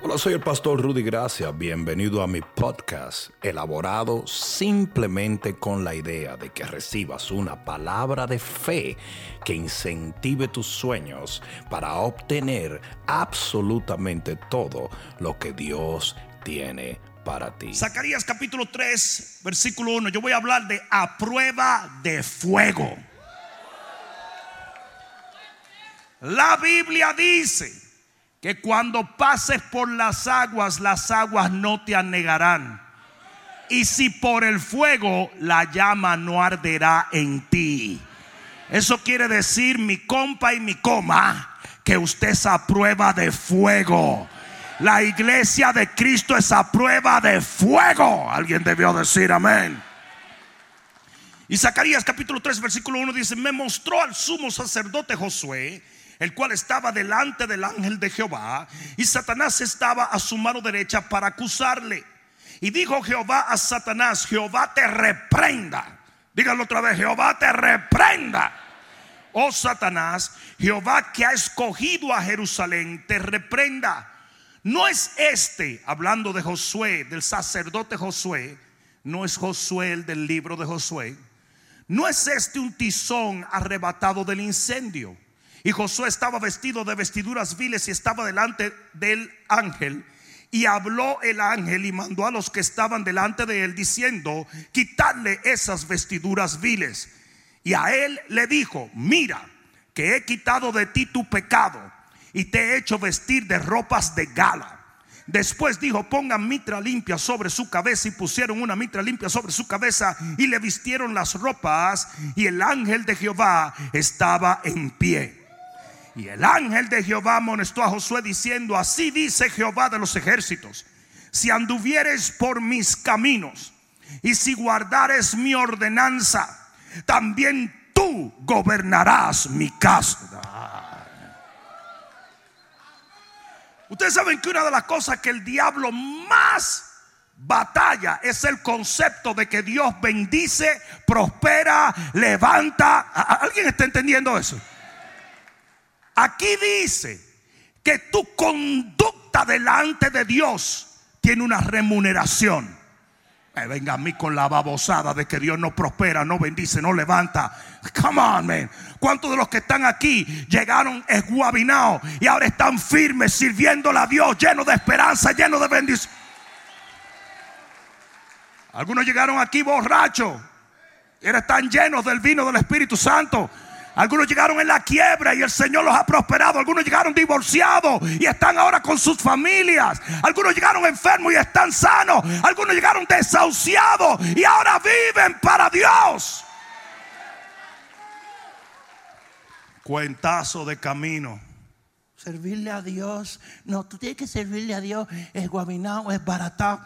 Hola, soy el pastor Rudy Gracia. Bienvenido a mi podcast, elaborado simplemente con la idea de que recibas una palabra de fe que incentive tus sueños para obtener absolutamente todo lo que Dios tiene para ti. Zacarías capítulo 3, versículo 1. Yo voy a hablar de a prueba de fuego. La Biblia dice que cuando pases por las aguas, las aguas no te anegarán. Y si por el fuego, la llama no arderá en ti. Eso quiere decir, mi compa y mi coma, que usted es a prueba de fuego. La iglesia de Cristo es a prueba de fuego. Alguien debió decir amén. Y Zacarías capítulo 3 versículo 1 dice, me mostró al sumo sacerdote Josué el cual estaba delante del ángel de Jehová, y Satanás estaba a su mano derecha para acusarle. Y dijo Jehová a Satanás, Jehová te reprenda. Dígalo otra vez, Jehová te reprenda. Oh Satanás, Jehová que ha escogido a Jerusalén, te reprenda. No es este, hablando de Josué, del sacerdote Josué, no es Josué el del libro de Josué. No es este un tizón arrebatado del incendio y Josué estaba vestido de vestiduras viles y estaba delante del ángel. Y habló el ángel y mandó a los que estaban delante de él diciendo, quitarle esas vestiduras viles. Y a él le dijo, mira, que he quitado de ti tu pecado y te he hecho vestir de ropas de gala. Después dijo, pongan mitra limpia sobre su cabeza y pusieron una mitra limpia sobre su cabeza y le vistieron las ropas y el ángel de Jehová estaba en pie. Y el ángel de Jehová amonestó a Josué diciendo, así dice Jehová de los ejércitos, si anduvieres por mis caminos y si guardares mi ordenanza, también tú gobernarás mi casa. Ustedes saben que una de las cosas que el diablo más batalla es el concepto de que Dios bendice, prospera, levanta. ¿Alguien está entendiendo eso? Aquí dice que tu conducta delante de Dios tiene una remuneración. venga a mí con la babosada de que Dios no prospera, no bendice, no levanta. Come on, man. ¿Cuántos de los que están aquí llegaron esguabinados y ahora están firmes sirviéndole a Dios, llenos de esperanza, llenos de bendición? Algunos llegaron aquí borrachos y ahora están llenos del vino del Espíritu Santo. Algunos llegaron en la quiebra y el Señor los ha prosperado. Algunos llegaron divorciados y están ahora con sus familias. Algunos llegaron enfermos y están sanos. Algunos llegaron desahuciados y ahora viven para Dios. Cuentazo de camino. Servirle a Dios. No, tú tienes que servirle a Dios. Es guabinado, es baratado.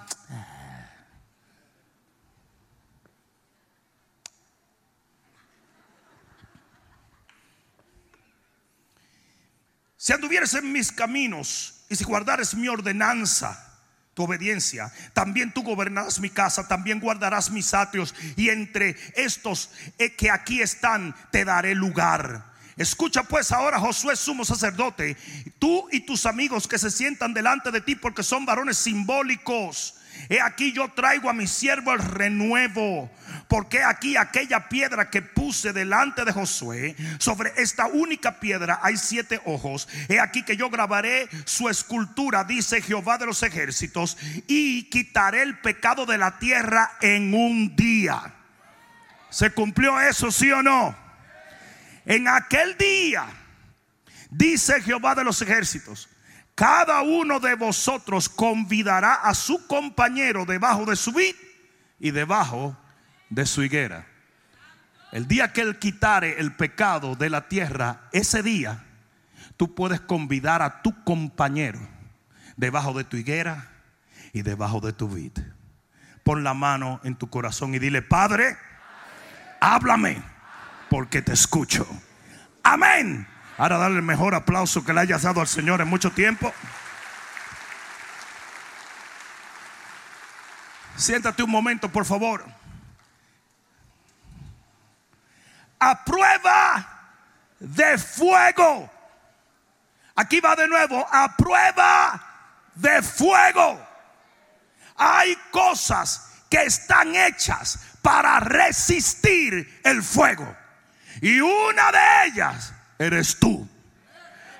Si anduvieres en mis caminos y si guardares mi ordenanza, tu obediencia, también tú gobernarás mi casa, también guardarás mis atrios y entre estos eh, que aquí están te daré lugar. Escucha pues ahora Josué sumo sacerdote, tú y tus amigos que se sientan delante de ti porque son varones simbólicos He aquí yo traigo a mi siervo el renuevo. Porque aquí aquella piedra que puse delante de Josué, sobre esta única piedra hay siete ojos. He aquí que yo grabaré su escultura, dice Jehová de los ejércitos, y quitaré el pecado de la tierra en un día. ¿Se cumplió eso, sí o no? En aquel día, dice Jehová de los ejércitos, cada uno de vosotros convidará a su compañero debajo de su vid y debajo de su higuera. El día que Él quitare el pecado de la tierra, ese día tú puedes convidar a tu compañero debajo de tu higuera y debajo de tu vid. Pon la mano en tu corazón y dile, Padre, háblame porque te escucho. Amén. Ahora darle el mejor aplauso que le hayas dado al Señor en mucho tiempo. Siéntate un momento, por favor. A prueba de fuego. Aquí va de nuevo. A prueba de fuego. Hay cosas que están hechas para resistir el fuego. Y una de ellas eres tú.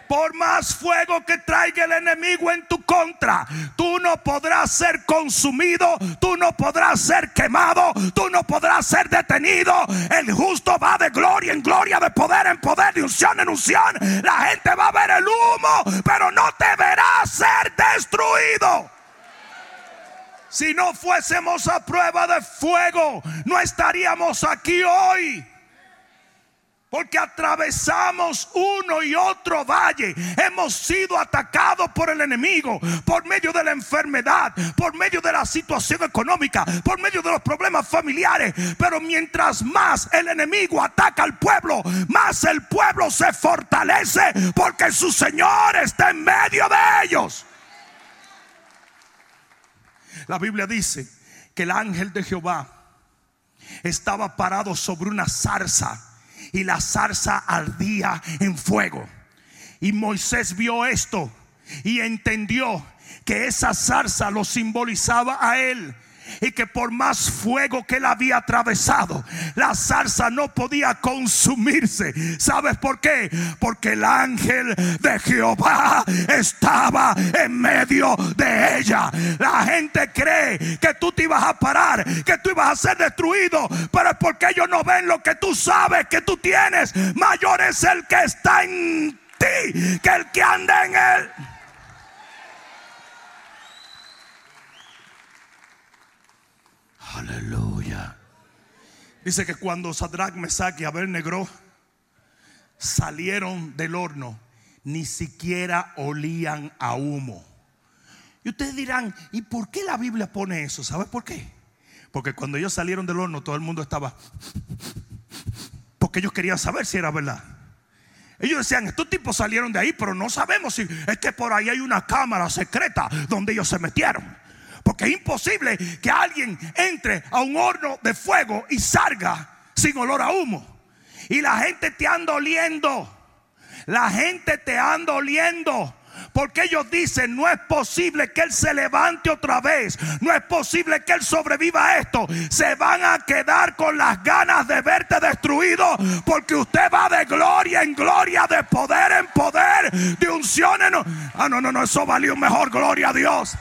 Por más fuego que traiga el enemigo en tu contra, tú no podrás ser consumido, tú no podrás ser quemado, tú no podrás ser detenido. El justo va de gloria en gloria, de poder en poder, de unción en unción. La gente va a ver el humo, pero no te verá ser destruido. Si no fuésemos a prueba de fuego, no estaríamos aquí hoy. Porque atravesamos uno y otro valle. Hemos sido atacados por el enemigo, por medio de la enfermedad, por medio de la situación económica, por medio de los problemas familiares. Pero mientras más el enemigo ataca al pueblo, más el pueblo se fortalece porque su Señor está en medio de ellos. La Biblia dice que el ángel de Jehová estaba parado sobre una zarza y la zarza ardía en fuego. Y Moisés vio esto y entendió que esa zarza lo simbolizaba a él y que por más fuego que él había atravesado, la zarza no podía consumirse. ¿Sabes por qué? Porque el ángel de Jehová estaba en medio de ella. La gente cree que tú te ibas a parar, que tú ibas a ser destruido, pero es porque ellos no ven lo que tú sabes que tú tienes. Mayor es el que está en ti que el que anda en él. Aleluya. Dice que cuando Sadrach, Mesach y Abednego salieron del horno, ni siquiera olían a humo. Y ustedes dirán, ¿y por qué la Biblia pone eso? ¿Sabes por qué? Porque cuando ellos salieron del horno, todo el mundo estaba. Porque ellos querían saber si era verdad. Ellos decían, estos tipos salieron de ahí, pero no sabemos si es que por ahí hay una cámara secreta donde ellos se metieron. Porque es imposible que alguien entre a un horno de fuego y salga sin olor a humo. Y la gente te anda oliendo. La gente te anda oliendo. Porque ellos dicen, no es posible que Él se levante otra vez. No es posible que Él sobreviva a esto. Se van a quedar con las ganas de verte destruido. Porque usted va de gloria en gloria, de poder en poder, de unción en... Ah, no, no, no, eso valió mejor, gloria a Dios.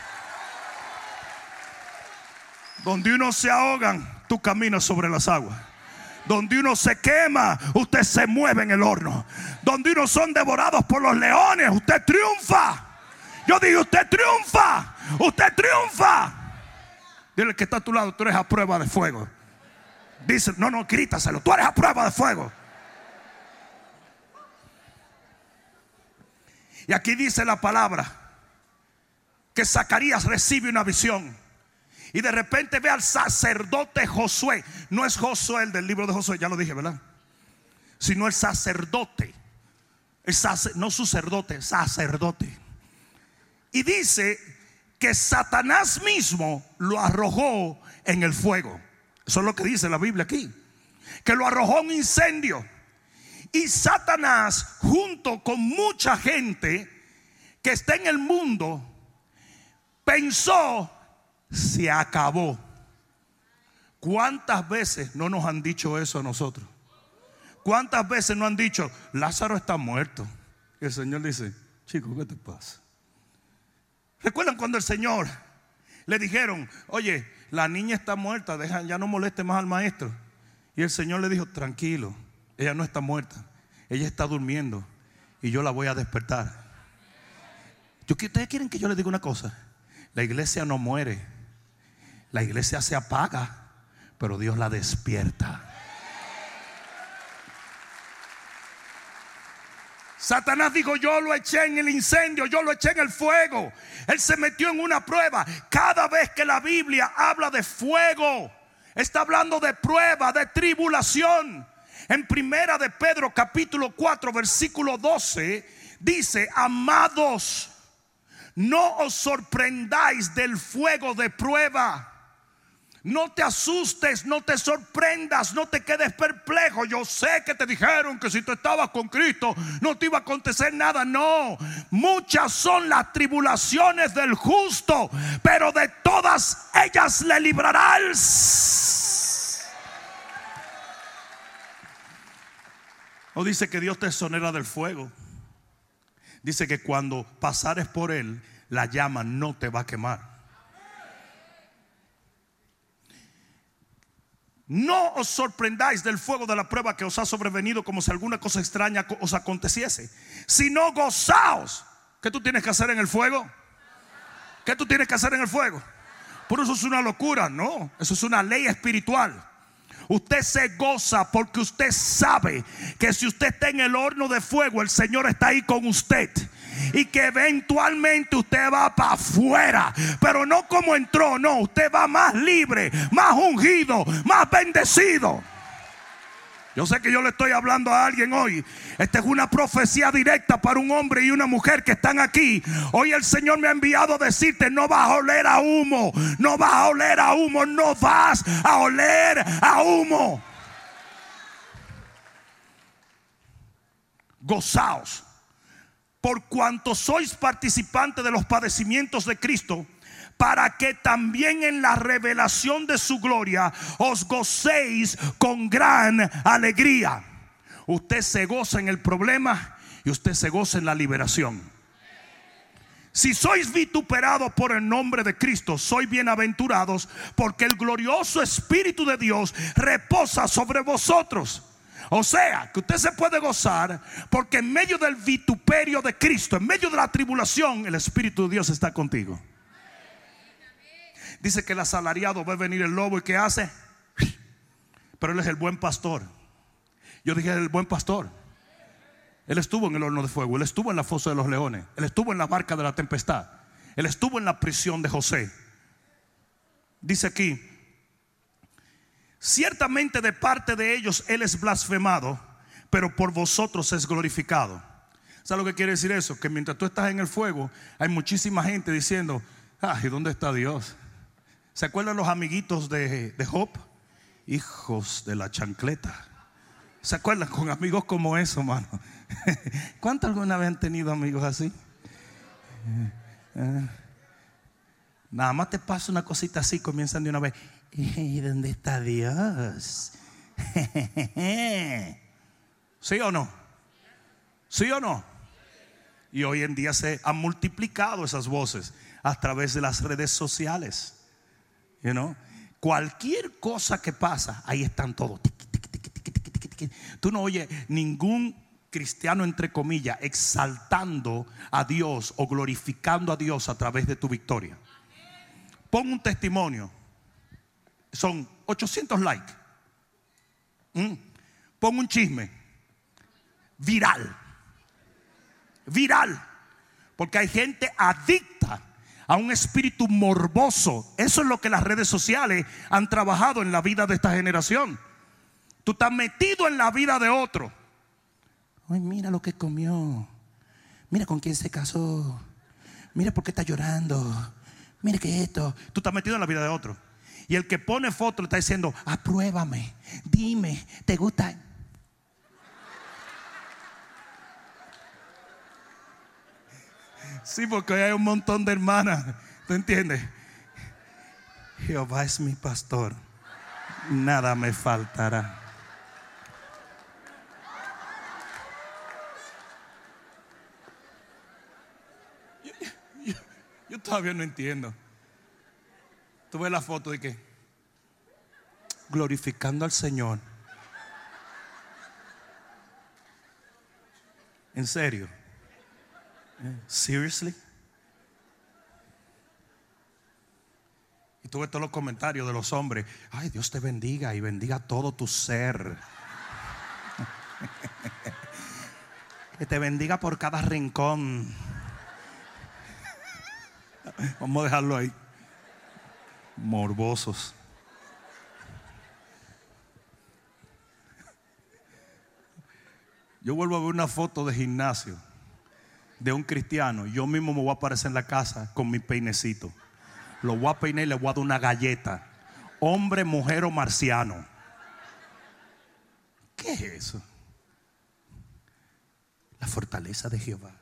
Donde uno se ahogan, tú caminas sobre las aguas. Donde uno se quema, usted se mueve en el horno. Donde uno son devorados por los leones, usted triunfa. Yo digo, usted triunfa. Usted triunfa. Dile que está a tu lado, tú eres a prueba de fuego. Dice, no, no, grítaselo, tú eres a prueba de fuego. Y aquí dice la palabra que Zacarías recibe una visión. Y de repente ve al sacerdote Josué. No es Josué el del libro de Josué, ya lo dije, ¿verdad? Sino el sacerdote. No sacerdote, sacerdote. Y dice que Satanás mismo lo arrojó en el fuego. Eso es lo que dice la Biblia aquí. Que lo arrojó un incendio. Y Satanás, junto con mucha gente que está en el mundo, pensó se acabó. ¿Cuántas veces no nos han dicho eso a nosotros? ¿Cuántas veces no han dicho, Lázaro está muerto? Y el Señor dice, chico, ¿qué te pasa? ¿Recuerdan cuando el Señor le dijeron, oye, la niña está muerta, deja, ya no moleste más al maestro? Y el Señor le dijo, tranquilo, ella no está muerta, ella está durmiendo y yo la voy a despertar. ¿Ustedes quieren que yo les diga una cosa? La iglesia no muere. La iglesia se apaga, pero Dios la despierta. Satanás dijo, yo lo eché en el incendio, yo lo eché en el fuego. Él se metió en una prueba. Cada vez que la Biblia habla de fuego, está hablando de prueba, de tribulación. En primera de Pedro capítulo 4 versículo 12 dice, amados, no os sorprendáis del fuego de prueba No te asustes, no te sorprendas, no te quedes perplejo. Yo sé que te dijeron que si tú estabas con Cristo no te iba a acontecer nada. No, muchas son las tribulaciones del justo, pero de todas ellas le librarás. O dice que Dios te exonera del fuego. Dice que cuando pasares por él, la llama no te va a quemar. No os sorprendáis del fuego de la prueba que os ha sobrevenido como si alguna cosa extraña os aconteciese, sino gozaos. ¿Qué tú tienes que hacer en el fuego? ¿Qué tú tienes que hacer en el fuego? Por eso es una locura, no, eso es una ley espiritual. Usted se goza porque usted sabe que si usted está en el horno de fuego, el Señor está ahí con usted y que eventualmente usted va para afuera, pero no como entró, no, usted va más libre, más ungido, más bendecido. Yo sé que yo le estoy hablando a alguien hoy. Esta es una profecía directa para un hombre y una mujer que están aquí. Hoy el Señor me ha enviado a decirte, no vas a oler a humo, no vas a oler a humo, no vas a oler a humo. Gozaos por cuanto sois participantes de los padecimientos de Cristo, para que también en la revelación de su gloria os gocéis con gran alegría. Usted se goza en el problema y usted se goza en la liberación. Si sois vituperados por el nombre de Cristo, sois bienaventurados porque el glorioso Espíritu de Dios reposa sobre vosotros. O sea, que usted se puede gozar porque en medio del vituperio de Cristo, en medio de la tribulación, el Espíritu de Dios está contigo. Dice que el asalariado a venir el lobo y ¿qué hace? Pero él es el buen pastor. Yo dije el buen pastor. Él estuvo en el horno de fuego, él estuvo en la fosa de los leones, él estuvo en la barca de la tempestad, él estuvo en la prisión de José. Dice aquí, Ciertamente de parte de ellos Él es blasfemado, pero por vosotros es glorificado. ¿Sabes lo que quiere decir eso? Que mientras tú estás en el fuego, hay muchísima gente diciendo, ay, ¿dónde está Dios? ¿Se acuerdan los amiguitos de, de Job? Hijos de la chancleta. ¿Se acuerdan con amigos como eso, mano? ¿Cuántos alguna vez han tenido amigos así? Eh, eh. Nada más te pasa una cosita así, comienzan de una vez. ¿Y dónde está Dios? ¿Sí o no? ¿Sí o no? Y hoy en día se han multiplicado esas voces a través de las redes sociales. Cualquier cosa que pasa, ahí están todos. Tú no oyes ningún cristiano, entre comillas, exaltando a Dios o glorificando a Dios a través de tu victoria. Pon un testimonio son 800 likes. Mm. Pongo un chisme. Viral. Viral. Porque hay gente adicta a un espíritu morboso. Eso es lo que las redes sociales han trabajado en la vida de esta generación. Tú estás metido en la vida de otro. Ay, mira lo que comió. Mira con quién se casó. Mira por qué está llorando. Mira que esto. Tú estás metido en la vida de otro. Y el que pone foto está diciendo, apruébame, dime, ¿te gusta? Sí, porque hay un montón de hermanas, ¿tú entiendes? Jehová es mi pastor, nada me faltará. yo todavía no entiendo. Tú ves la foto de qué? Glorificando al Señor. ¿En serio? ¿Seriously? Y tú ves todos los comentarios de los hombres. Ay, Dios te bendiga y bendiga todo tu ser. que te bendiga por cada rincón. Vamos a dejarlo ahí morbosos. Yo vuelvo a ver una foto de gimnasio de un cristiano. Yo mismo me voy a aparecer en la casa con mi peinecito. Lo voy a peinar y le voy a dar una galleta. hombre, mujer o marciano. ¿Qué es eso? La fortaleza de Jehová.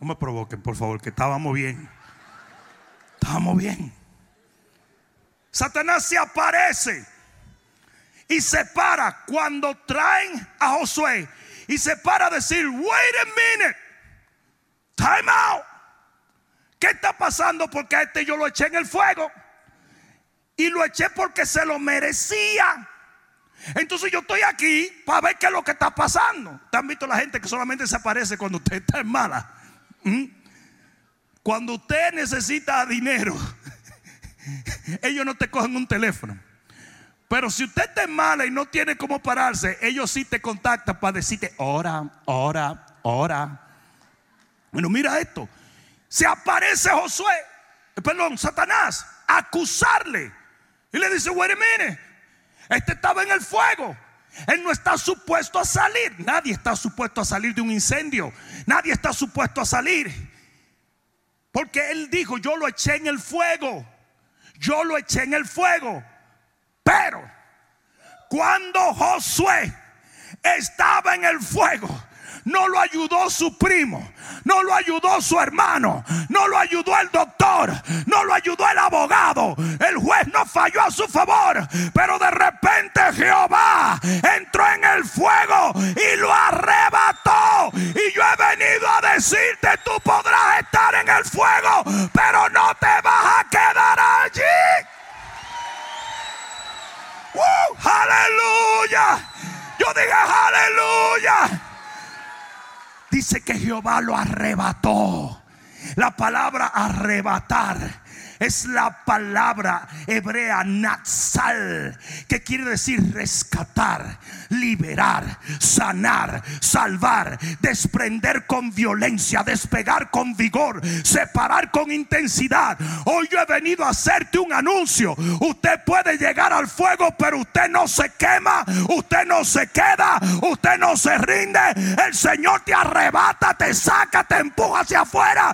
No me provoquen, por favor, que estábamos bien. Estábamos bien. Satanás se aparece y se para cuando traen a Josué y se para a decir, wait a minute, time out. ¿Qué está pasando? Porque a este yo lo eché en el fuego y lo eché porque se lo merecía. Entonces yo estoy aquí para ver qué es lo que está pasando. ¿Te han visto la gente que solamente se aparece cuando usted está en mala? ¿Mm? Cuando usted necesita dinero, ellos no te cogen un teléfono. Pero si usted está mala y no tiene cómo pararse, ellos sí te contactan para decirte, ora, ora, ora. Bueno, mira esto. Se aparece Josué, eh, perdón, Satanás, acusarle. Y le dice, wait este estaba en el fuego. Él no está supuesto a salir. Nadie está supuesto a salir de un incendio. Nadie está supuesto a salir. Porque él dijo, yo lo eché en el fuego. Yo lo eché en el fuego. Pero cuando Josué estaba en el fuego, no lo ayudó su primo, no lo ayudó su hermano, no lo ayudó el doctor, no lo ayudó el abogado. El juez no falló a su favor, pero de repente Jehová entró en el fuego y lo arrebató. Y yo he venido a decirte, tú podrás estar en el fuego, pero no te vas a quedar allí. aleluya. Yo digo aleluya dice que Jehová lo arrebató. La palabra arrebatar es la palabra hebrea natsal, que quiere decir rescatar, liberar, sanar, salvar, desprender con violencia, despegar con vigor, separar con intensidad. Hoy yo he venido a hacerte un anuncio. Usted puede llegar al fuego, pero usted no se quema, usted no se queda, usted no se rinde. El Señor te arrebata, te saca, te empuja hacia afuera.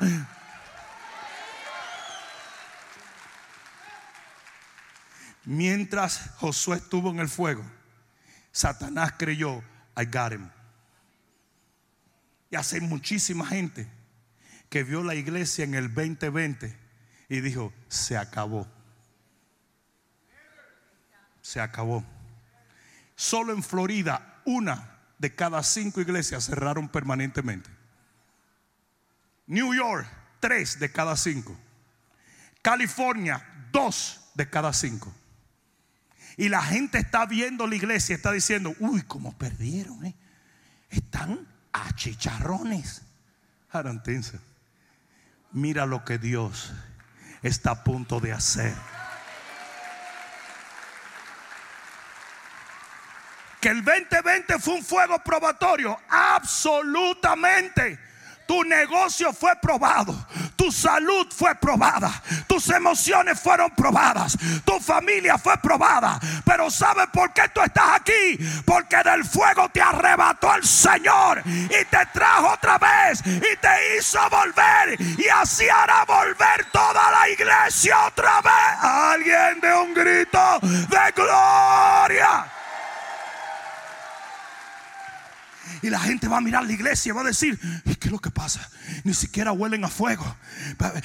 Mientras Josué estuvo en el fuego, Satanás creyó, I got him. Y hace muchísima gente que vio la iglesia en el 2020 y dijo, se acabó. Se acabó. Solo en Florida, una de cada cinco iglesias cerraron permanentemente. New York, tres de cada cinco. California, dos de cada cinco. Y la gente está viendo la iglesia, está diciendo, uy, cómo perdieron. Eh? Están a chicharrones. Arantense. Mira lo que Dios está a punto de hacer. Que el 2020 fue un fuego probatorio. Absolutamente. Tu negocio fue probado. Tu salud fue probada. Tus emociones fueron probadas. Tu familia fue probada. Pero ¿sabes por qué tú estás aquí? Porque del fuego te arrebató el Señor. Y te trajo otra vez. Y te hizo volver. Y así hará volver toda la iglesia otra vez. Alguien de un grito de gloria. Y la gente va a mirar la iglesia y va a decir, ¿qué es lo que pasa? Ni siquiera huelen a fuego.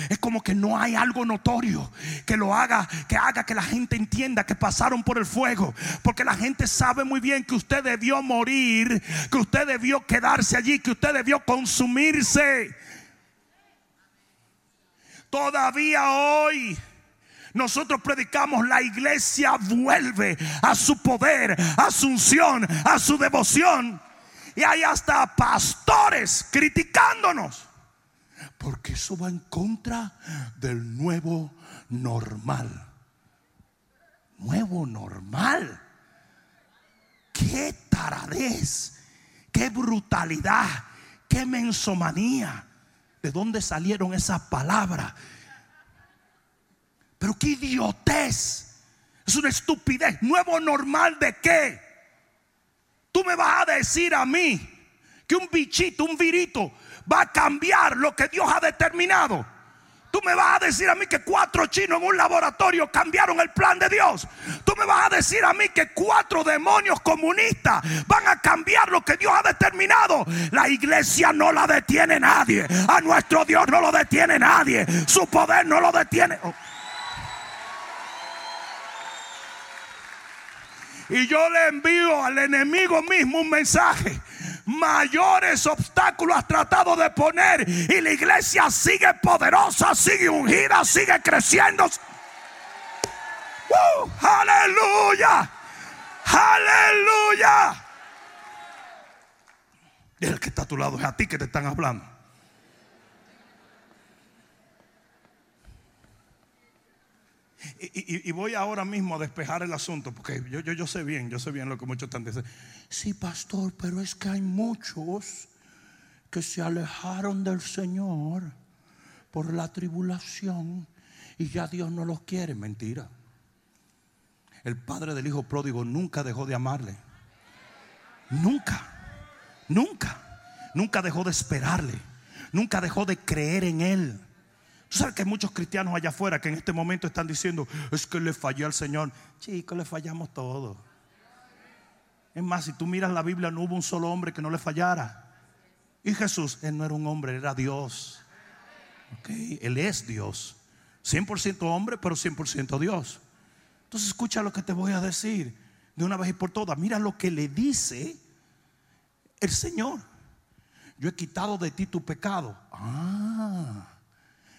Es como que no hay algo notorio que lo haga, que haga que la gente entienda que pasaron por el fuego. Porque la gente sabe muy bien que usted debió morir, que usted debió quedarse allí, que usted debió consumirse. Todavía hoy nosotros predicamos la iglesia vuelve a su poder, a su unción, a su devoción. Y hay hasta pastores criticándonos. Porque eso va en contra del nuevo normal. Nuevo normal. Qué taradez. Qué brutalidad. Qué mensomanía. ¿De dónde salieron esas palabras? Pero qué idiotez. Es una estupidez. ¿Nuevo normal de qué? Tú me vas a decir a mí que un bichito, un virito, va a cambiar lo que Dios ha determinado. Tú me vas a decir a mí que cuatro chinos en un laboratorio cambiaron el plan de Dios. Tú me vas a decir a mí que cuatro demonios comunistas van a cambiar lo que Dios ha determinado. La iglesia no la detiene nadie. A nuestro Dios no lo detiene nadie. Su poder no lo detiene. Oh. Y yo le envío al enemigo mismo un mensaje mayores obstáculos has tratado de poner y la iglesia sigue poderosa, sigue ungida, sigue creciendo. ¡Uh! aleluya, aleluya. El que está a tu lado es a ti que te están hablando. Y, voy ahora mismo a despejar el asunto, porque yo, yo, sé bien, yo sé bien lo que muchos están diciendo. Sí, pastor, pero es que hay muchos que se alejaron del Señor por la tribulación y ya Dios no los quiere. Mentira. El padre del hijo pródigo nunca dejó de amarle. Nunca, nunca, nunca dejó de esperarle. Nunca dejó de creer en él. Tú sabes que hay muchos cristianos allá afuera que en este momento están diciendo, es que le falló al Señor. Chicos, le fallamos todos. Es más, si tú miras la Biblia, no hubo un solo hombre que no le fallara. Y Jesús, él no era un hombre, era Dios. Él es Dios. 100% hombre, pero 100% Dios. Entonces escucha lo que te voy a decir de una vez y por todas. Mira lo que le dice el Señor. Yo he quitado de ti tu pecado. Ah.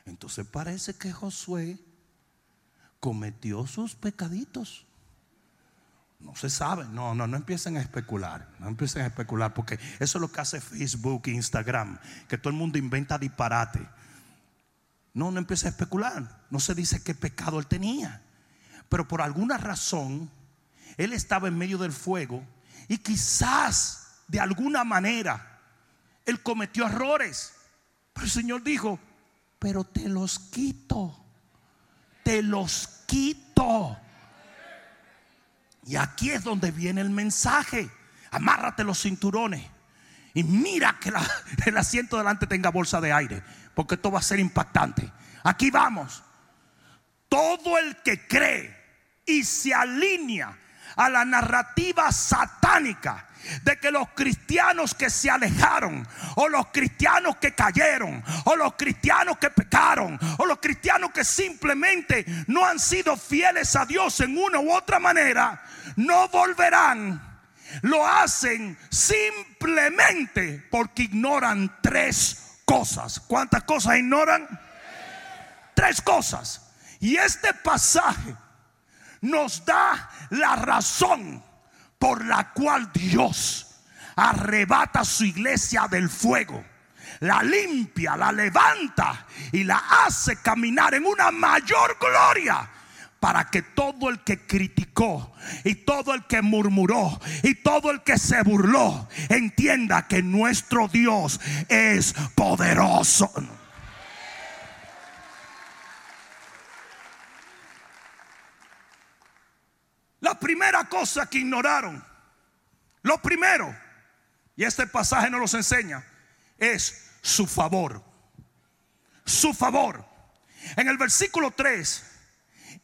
Entonces parece que Josué cometió sus pecaditos. No se sabe, no, no, no empiecen a especular, no empiecen a especular, porque eso es lo que hace Facebook Instagram, que todo el mundo inventa disparate. No, no empieza a especular, no se dice qué pecado él tenía, pero por alguna razón él estaba en medio del fuego y quizás de alguna manera él cometió errores, pero el Señor dijo, pero te los quito. Te los quito. Y aquí es donde viene el mensaje. Amárrate los cinturones. Y mira que el asiento delante tenga bolsa de aire. Porque esto va a ser impactante. Aquí vamos. Todo el que cree y se alinea a la narrativa satánica de que los cristianos que se alejaron, o los cristianos que cayeron, o los cristianos que pecaron, o los cristianos que simplemente no han sido fieles a Dios en una u otra manera, no volverán. Lo hacen simplemente porque ignoran tres cosas. ¿Cuántas cosas ignoran? Tres cosas. Y este pasaje nos da la razón por la cual Dios arrebata su iglesia del fuego, la limpia, la levanta y la hace caminar en una mayor gloria para que todo el que criticó y todo el que murmuró y todo el que se burló entienda que nuestro Dios es poderoso. La primera cosa que ignoraron, lo primero, y este pasaje nos los enseña, es su favor. Su favor. En el versículo 3,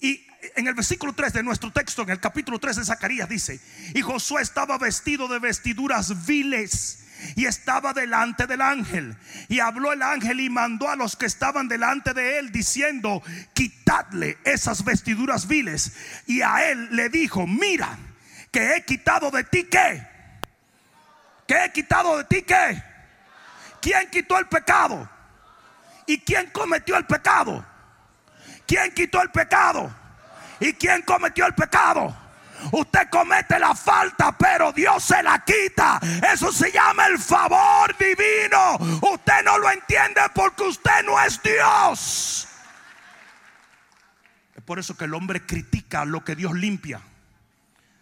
y en el versículo 3 de nuestro texto, en el capítulo 3 de Zacarías, dice: Y Josué estaba vestido de vestiduras viles y estaba delante del ángel. Y habló el ángel y mandó a los que estaban delante de él diciendo, quitadle esas vestiduras viles. Y a él le dijo, mira, que he quitado de ti qué. Que he quitado de ti qué. ¿Quién quitó el pecado? ¿Y quién cometió el pecado? ¿Quién quitó el pecado? ¿Y quién cometió el pecado? Usted comete la falta, pero Dios se la quita. Eso se llama el favor divino. Usted no lo entiende porque usted no es Dios. Es por eso que el hombre critica lo que Dios limpia.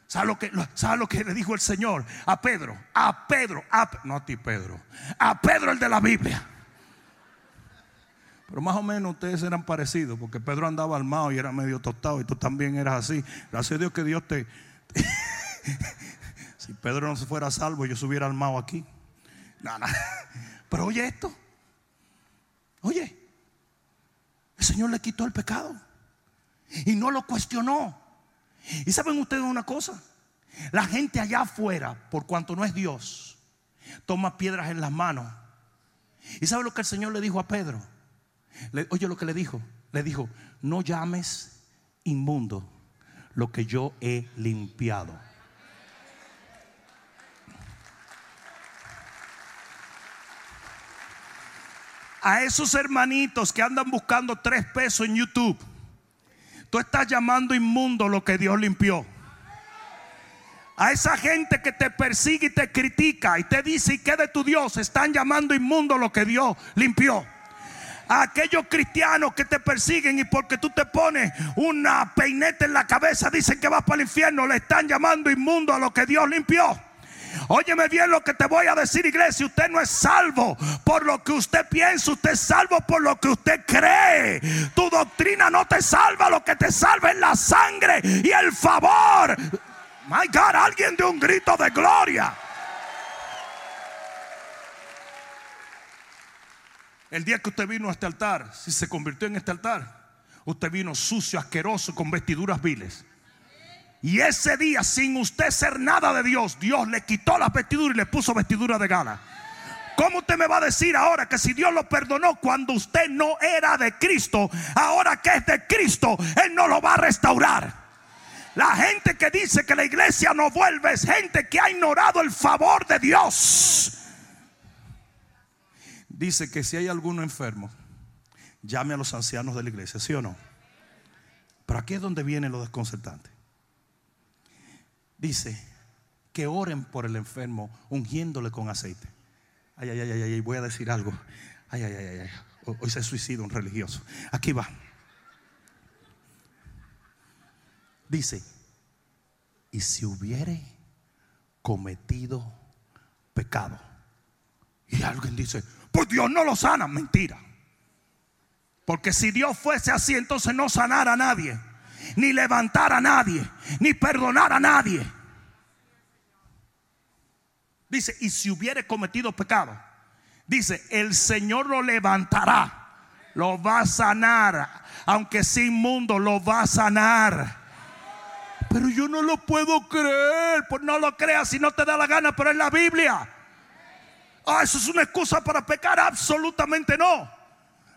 ¿Sabe lo que, ¿sabe lo que le dijo el Señor a Pedro? A Pedro, a, no a ti Pedro, a Pedro el de la Biblia. Pero más o menos ustedes eran parecidos, porque Pedro andaba armado y era medio tostado y tú también eras así. Gracias a Dios que Dios te... si Pedro no se fuera salvo, yo se hubiera armado aquí. No. Pero oye esto. Oye, el Señor le quitó el pecado y no lo cuestionó. Y saben ustedes una cosa, la gente allá afuera, por cuanto no es Dios, toma piedras en las manos. ¿Y sabe lo que el Señor le dijo a Pedro? Oye lo que le dijo. Le dijo, no llames inmundo lo que yo he limpiado. A esos hermanitos que andan buscando tres pesos en YouTube, tú estás llamando inmundo lo que Dios limpió. A esa gente que te persigue y te critica y te dice, ¿y qué de tu Dios? Están llamando inmundo lo que Dios limpió a aquellos cristianos que te persiguen y porque tú te pones una peineta en la cabeza dicen que vas para el infierno, le están llamando inmundo a lo que Dios limpió. Óyeme bien lo que te voy a decir, iglesia. Usted no es salvo por lo que usted piensa, usted es salvo por lo que usted cree. Tu doctrina no te salva, lo que te salva es la sangre y el favor. My God, alguien de un grito de gloria. El día que usted vino a este altar, si se convirtió en este altar, usted vino sucio, asqueroso, con vestiduras viles. Y ese día, sin usted ser nada de Dios, Dios le quitó las vestiduras y le puso vestiduras de gala. ¿Cómo usted me va a decir ahora que si Dios lo perdonó cuando usted no era de Cristo, ahora que es de Cristo, Él no lo va a restaurar? La gente que dice que la iglesia no vuelve es gente que ha ignorado el favor de Dios dice que si hay alguno enfermo, llame a los ancianos de la iglesia, ¿sí o no? Pero aquí es donde viene lo desconcertante. Dice que oren por el enfermo ungiéndole con aceite. Ay, ay, ay, ay, ay, voy a decir algo. Ay, ay, ay, ay, hoy se suicida un religioso. Aquí va. Dice, y si hubiere cometido pecado. Y alguien dice, pues Dios no lo sana. Mentira. Porque si Dios fuese así, entonces no sanara a nadie, ni levantara a nadie, ni perdonara a nadie. Dice, y si hubiere cometido pecado, dice, el Señor lo levantará, lo va a sanar, aunque sea inmundo, lo va a sanar. Pero yo no lo puedo creer, pues no lo creas si no te da la gana, pero es la Biblia. Ah, eso es una excusa para pecar. Absolutamente no.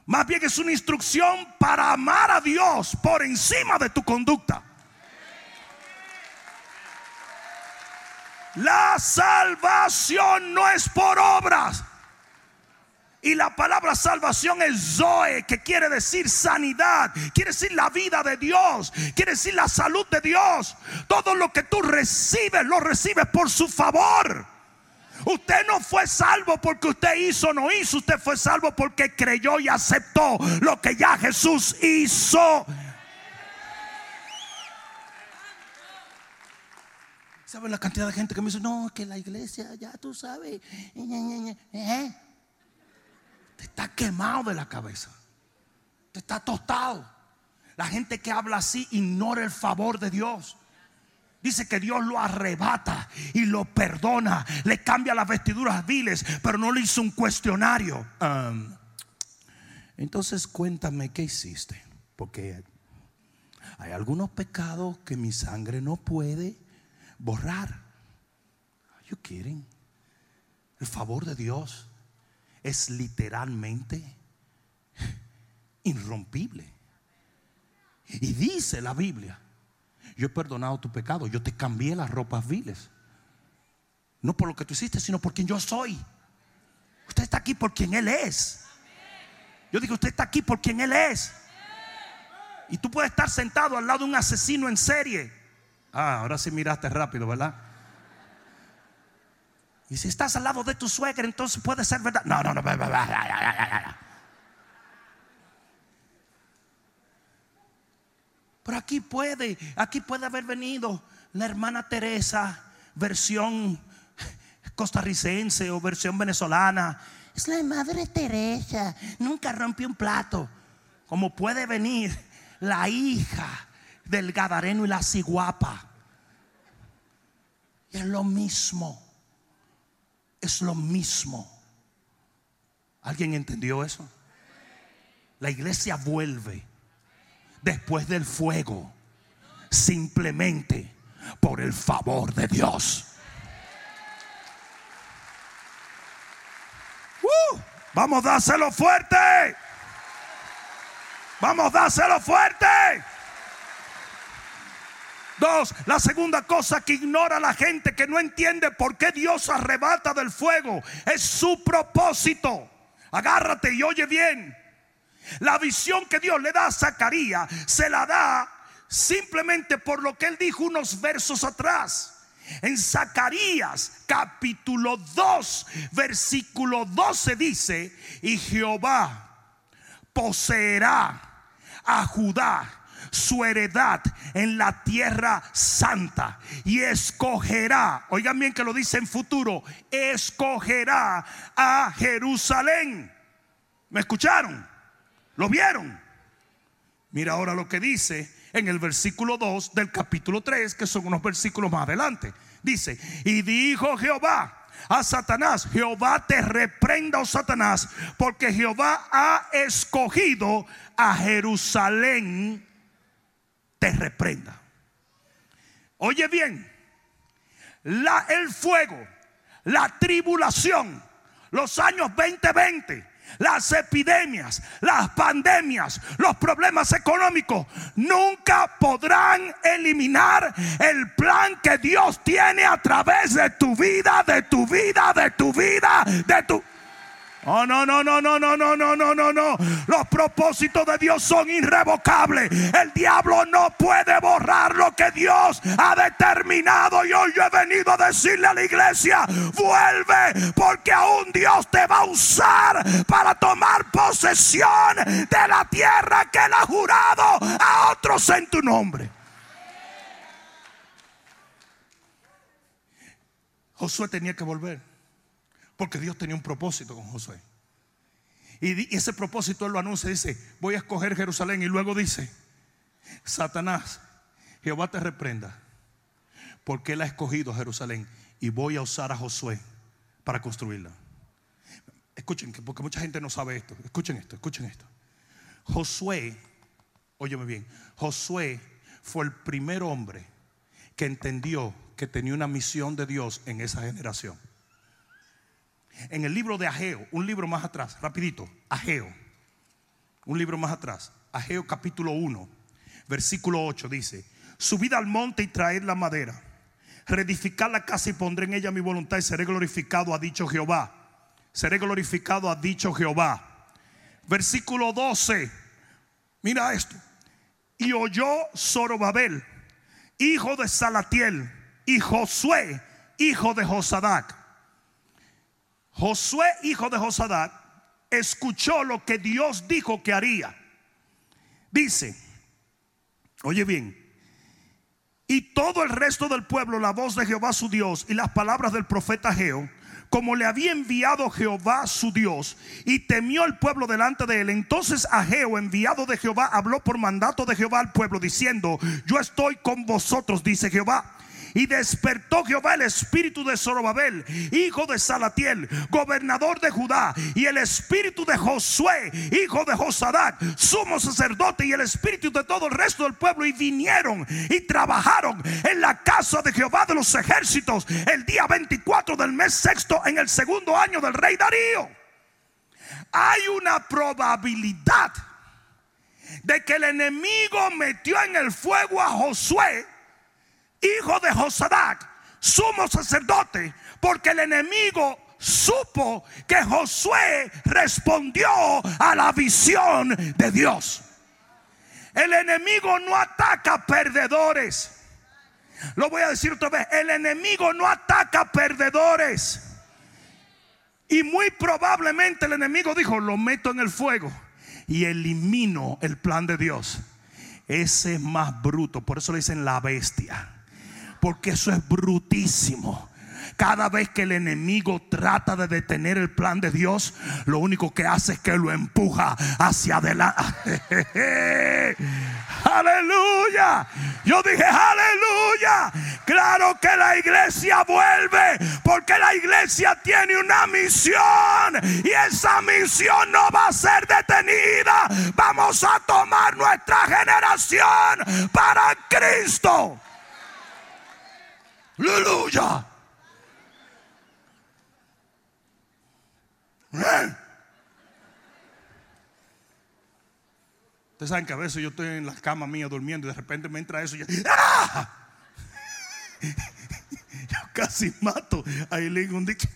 Más bien es una instrucción para amar a Dios por encima de tu conducta. La salvación no es por obras. Y la palabra salvación es Zoe, que quiere decir sanidad, quiere decir la vida de Dios, quiere decir la salud de Dios. Todo lo que tú recibes, lo recibes por su favor. Usted no fue salvo porque usted hizo o no hizo. Usted fue salvo porque creyó y aceptó lo que ya Jesús hizo. ¿Sabe la cantidad de gente que me dice, no, que la iglesia, ya tú sabes, ¿Eh? te está quemado de la cabeza, te está tostado. La gente que habla así ignora el favor de Dios. Dice que Dios lo arrebata y lo perdona. Le cambia las vestiduras viles, pero no le hizo un cuestionario. Entonces cuéntame qué hiciste. Porque hay algunos pecados que mi sangre no puede borrar. ¿You quieren? El favor de Dios es literalmente irrompible. Y dice la Biblia yo he perdonado tu pecado, yo te cambié las ropas viles. No por lo que tú hiciste, sino por quien yo soy. Usted está aquí por quien Él es. Yo digo, usted está aquí por quien Él es. Y tú puedes estar sentado al lado de un asesino en serie. Ah, ahora sí miraste rápido, ¿verdad? Y si estás al lado de tu suegra, entonces puede ser verdad. No, no, no. Pero aquí puede, aquí puede haber venido la hermana Teresa, versión costarricense o versión venezolana. Es la madre Teresa, nunca rompió un plato. Como puede venir la hija del Gadareno y la ciguapa. Y es lo mismo. es lo mismo. ¿Alguien entendió eso? La iglesia vuelve después del fuego simplemente por el favor de Dios. Uh, vamos a dárselo fuerte. Vamos a dárselo fuerte. Dos, la segunda cosa que ignora la gente que no entiende por qué Dios arrebata del fuego es su propósito. Agárrate y oye bien. La visión que Dios le da a Zacarías se la da simplemente por lo que él dijo unos versos atrás. En Zacarías capítulo 2, versículo 12 dice, y Jehová poseerá a Judá su heredad en la tierra santa y escogerá, oigan bien que lo dice en futuro, escogerá a Jerusalén. ¿Me escucharon? ¿Lo vieron? Mira ahora lo que dice en el versículo 2 del capítulo 3, que son unos versículos más adelante. Dice, y dijo Jehová a Satanás, Jehová te reprenda, oh Satanás, porque Jehová ha escogido a Jerusalén te reprenda. Oye bien, la, el fuego, la tribulación, los años 2020, las epidemias, las pandemias, los problemas económicos, nunca podrán eliminar el plan que Dios tiene a través de tu vida, de tu vida, de tu vida, de tu... Oh, no, no, no, no, no, no, no, no, no, no. Los propósitos de Dios son irrevocables. El diablo no puede borrar lo que Dios ha determinado. Y hoy yo he venido a decirle a la iglesia, vuelve porque aún Dios te va a usar para tomar posesión de la tierra que él ha jurado a otros en tu nombre. Josué tenía que volver. Porque Dios tenía un propósito con Josué. Y ese propósito él lo anuncia, dice, voy a escoger Jerusalén. Y luego dice, Satanás, Jehová te reprenda, porque él ha escogido Jerusalén y voy a usar a Josué para construirla. Escuchen, porque mucha gente no sabe esto. Escuchen esto, escuchen esto. Josué, óyeme bien, Josué fue el primer hombre que entendió que tenía una misión de Dios en esa generación en el libro de Ageo, un libro más atrás, rapidito, Ageo, un libro más atrás, Ageo capítulo 1, versículo 8 dice, subid al monte y traed la madera, reedificad la casa y pondré en ella mi voluntad y seré glorificado, ha dicho Jehová, seré glorificado, ha dicho Jehová. Versículo 12, mira esto, y oyó Zorobabel, hijo de Salatiel, y Josué, hijo de Josadac Josué, hijo de Josadac, escuchó lo que Dios dijo que haría. Dice, oye bien, y todo el resto del pueblo, la voz de Jehová su Dios y las palabras del profeta Geo, como le había enviado Jehová su Dios, y temió el pueblo delante de él. Entonces Ageo, enviado de Jehová, habló por mandato de Jehová al pueblo, diciendo, yo estoy con vosotros, dice Jehová y despertó Jehová el espíritu de Zorobabel, hijo de Salatiel, gobernador de Judá, y el espíritu de Josué, hijo de Josadac, sumo sacerdote, y el espíritu de todo el resto del pueblo, y vinieron y trabajaron en la casa de Jehová de los ejércitos el día 24 del mes sexto en el segundo año del rey Darío. Hay una probabilidad de que el enemigo metió en el fuego a Josué hijo de Josadac, sumo sacerdote, porque el enemigo supo que Josué respondió a la visión de Dios. El enemigo no ataca perdedores. Lo voy a decir otra vez, el enemigo no ataca perdedores. Y muy probablemente el enemigo dijo, lo meto en el fuego y elimino el plan de Dios. Ese es más bruto, por eso le dicen la bestia porque eso es brutísimo. Cada vez que el enemigo trata de detener el plan de Dios, lo único que hace es que lo empuja hacia adelante. Aleluya. Yo dije, aleluya. Claro que la iglesia vuelve porque la iglesia tiene una misión y esa misión no va a ser detenida. Vamos a tomar nuestra generación para Cristo. Aleluya. Ustedes saben que a veces yo estoy en la cama mía durmiendo y de repente me entra eso y yo, ¡ah! yo casi mato a Eileen un dicho.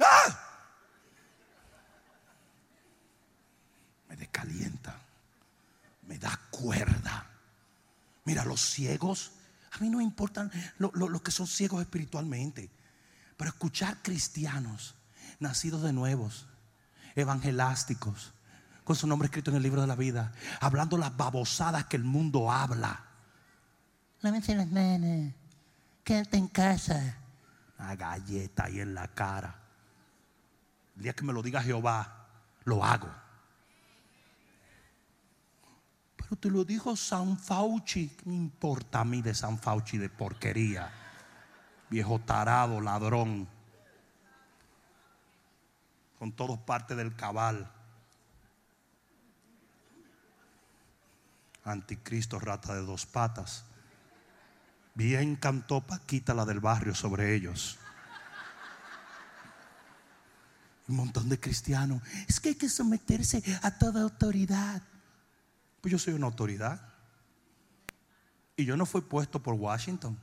¡Ah! Me descalienta, me da cuerda. Mira, los ciegos, a mí no me importan los que son ciegos espiritualmente, pero escuchar cristianos nacidos de nuevos evangelásticos, con su nombre escrito en el libro de la vida, hablando las babosadas que el mundo habla. Lávense las manos, quédate en casa. Una galleta ahí en la cara. El día que me lo diga Jehová, lo hago. Pero te lo dijo San Fauci. ¿Qué me importa a mí de San Fauci de porquería? Viejo tarado, ladrón con todos parte del cabal. Anticristo, rata de dos patas. Bien cantó Paquita la del barrio sobre ellos. Un montón de cristianos. Es que hay que someterse a toda autoridad. Pues yo soy una autoridad. Y yo no fui puesto por Washington.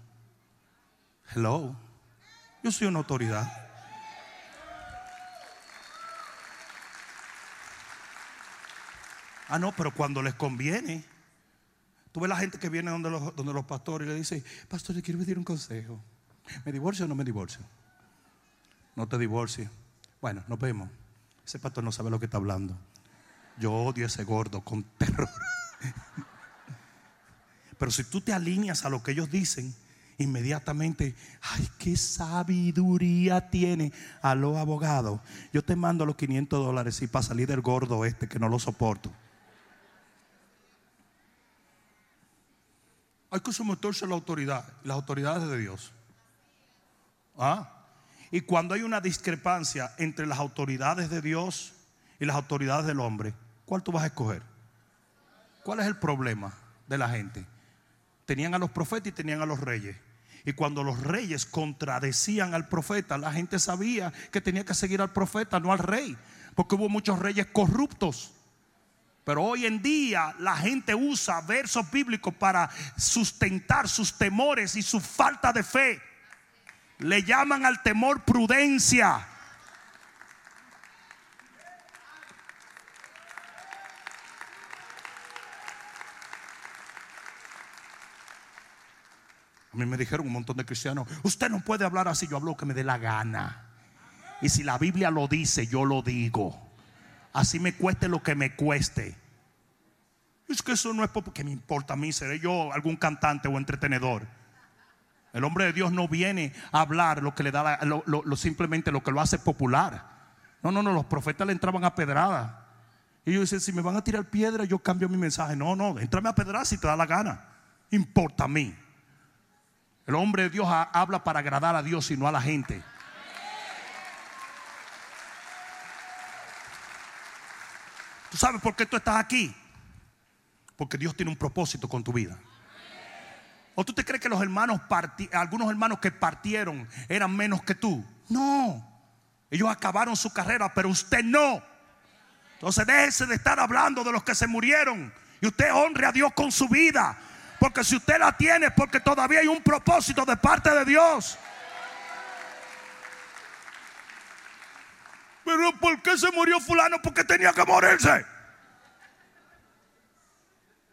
Hello. Yo soy una autoridad. Ah, no, pero cuando les conviene. Tú ves la gente que viene donde los, donde los pastores y le dice, pastor, le quiero pedir un consejo. ¿Me divorcio o no me divorcio? No te divorcies. Bueno, nos vemos. Ese pastor no sabe lo que está hablando. Yo odio ese gordo con terror. Pero si tú te alineas a lo que ellos dicen, inmediatamente, ay, qué sabiduría tiene a los abogados. Yo te mando los 500 dólares y para salir del gordo este que no lo soporto. Hay que someterse a la autoridad, las autoridades de Dios. ¿Ah? Y cuando hay una discrepancia entre las autoridades de Dios y las autoridades del hombre, ¿cuál tú vas a escoger? ¿Cuál es el problema de la gente? Tenían a los profetas y tenían a los reyes. Y cuando los reyes contradecían al profeta, la gente sabía que tenía que seguir al profeta, no al rey. Porque hubo muchos reyes corruptos. Pero hoy en día la gente usa versos bíblicos para sustentar sus temores y su falta de fe. Le llaman al temor prudencia. Mí me dijeron un montón de cristianos, usted no puede hablar así, yo hablo que me dé la gana. Y si la Biblia lo dice, yo lo digo. Así me cueste lo que me cueste. Es que eso no es porque me importa a mí, seré yo algún cantante o entretenedor. El hombre de Dios no viene a hablar lo que le da lo, simplemente lo que lo hace popular. No, no, no, los profetas le entraban a pedrada. Y yo decía, si me van a tirar piedra, yo cambio mi mensaje. No, no, entrame a pedrada si te da la gana. Importa a mí. El hombre de Dios habla para agradar a Dios y no a la gente. ¿Tú sabes por qué tú estás aquí? Porque Dios tiene un propósito con tu vida. ¿O tú te crees que los hermanos, algunos hermanos que partieron eran menos que tú? No. Ellos acabaron su carrera, pero usted no. Entonces déjese de estar hablando de los que se murieron. Y usted honre a Dios con su vida. Porque si usted la tiene, porque todavía hay un propósito de parte de Dios. Pero ¿por qué se murió fulano? Porque tenía que morirse.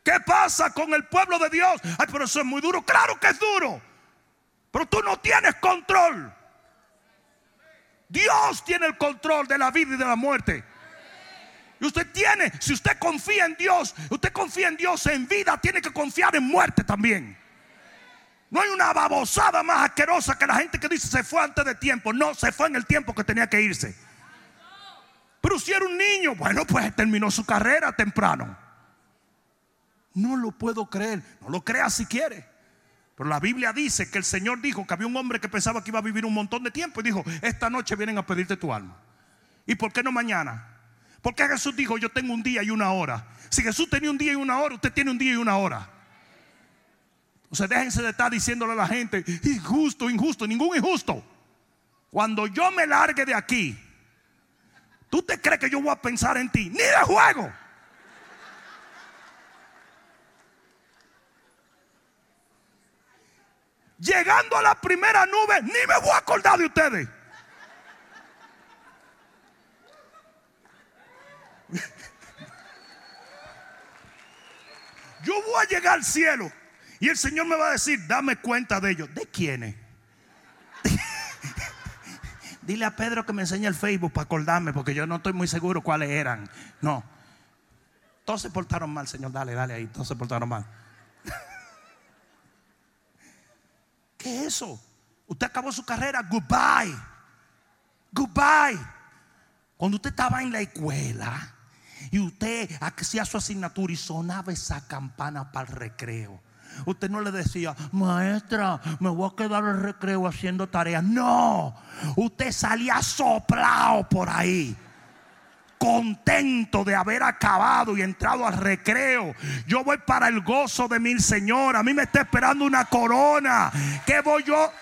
¿Qué pasa con el pueblo de Dios? Ay, pero eso es muy duro. Claro que es duro. Pero tú no tienes control. Dios tiene el control de la vida y de la muerte. Y usted tiene, si usted confía en Dios, usted confía en Dios en vida, tiene que confiar en muerte también. No hay una babosada más asquerosa que la gente que dice se fue antes de tiempo. No, se fue en el tiempo que tenía que irse. Pero si era un niño, bueno, pues terminó su carrera temprano. No lo puedo creer. No lo crea si quiere. Pero la Biblia dice que el Señor dijo que había un hombre que pensaba que iba a vivir un montón de tiempo y dijo, esta noche vienen a pedirte tu alma. ¿Y por qué no mañana? Porque Jesús dijo, yo tengo un día y una hora. Si Jesús tenía un día y una hora, usted tiene un día y una hora. Sea, déjense de estar diciéndole a la gente, injusto, injusto, ningún injusto. Cuando yo me largue de aquí, ¿tú te crees que yo voy a pensar en ti? Ni de juego. Llegando a la primera nube, ni me voy a acordar de ustedes. Yo voy a llegar al cielo y el Señor me va a decir, dame cuenta de ellos. ¿De quiénes? Dile a Pedro que me enseñe el Facebook para acordarme, porque yo no estoy muy seguro cuáles eran. No. Todos se portaron mal, Señor. Dale, dale ahí. Todos se portaron mal. ¿Qué es eso? Usted acabó su carrera. Goodbye. Goodbye. Cuando usted estaba en la escuela y usted hacía su asignatura y sonaba esa campana para el recreo. Usted no le decía, maestra, me voy a quedar el recreo haciendo tareas. No, usted salía soplado por ahí. Contento de haber acabado y entrado al recreo. Yo voy para el gozo de mi Señor. A mí me está esperando una corona. ¿Qué voy yo?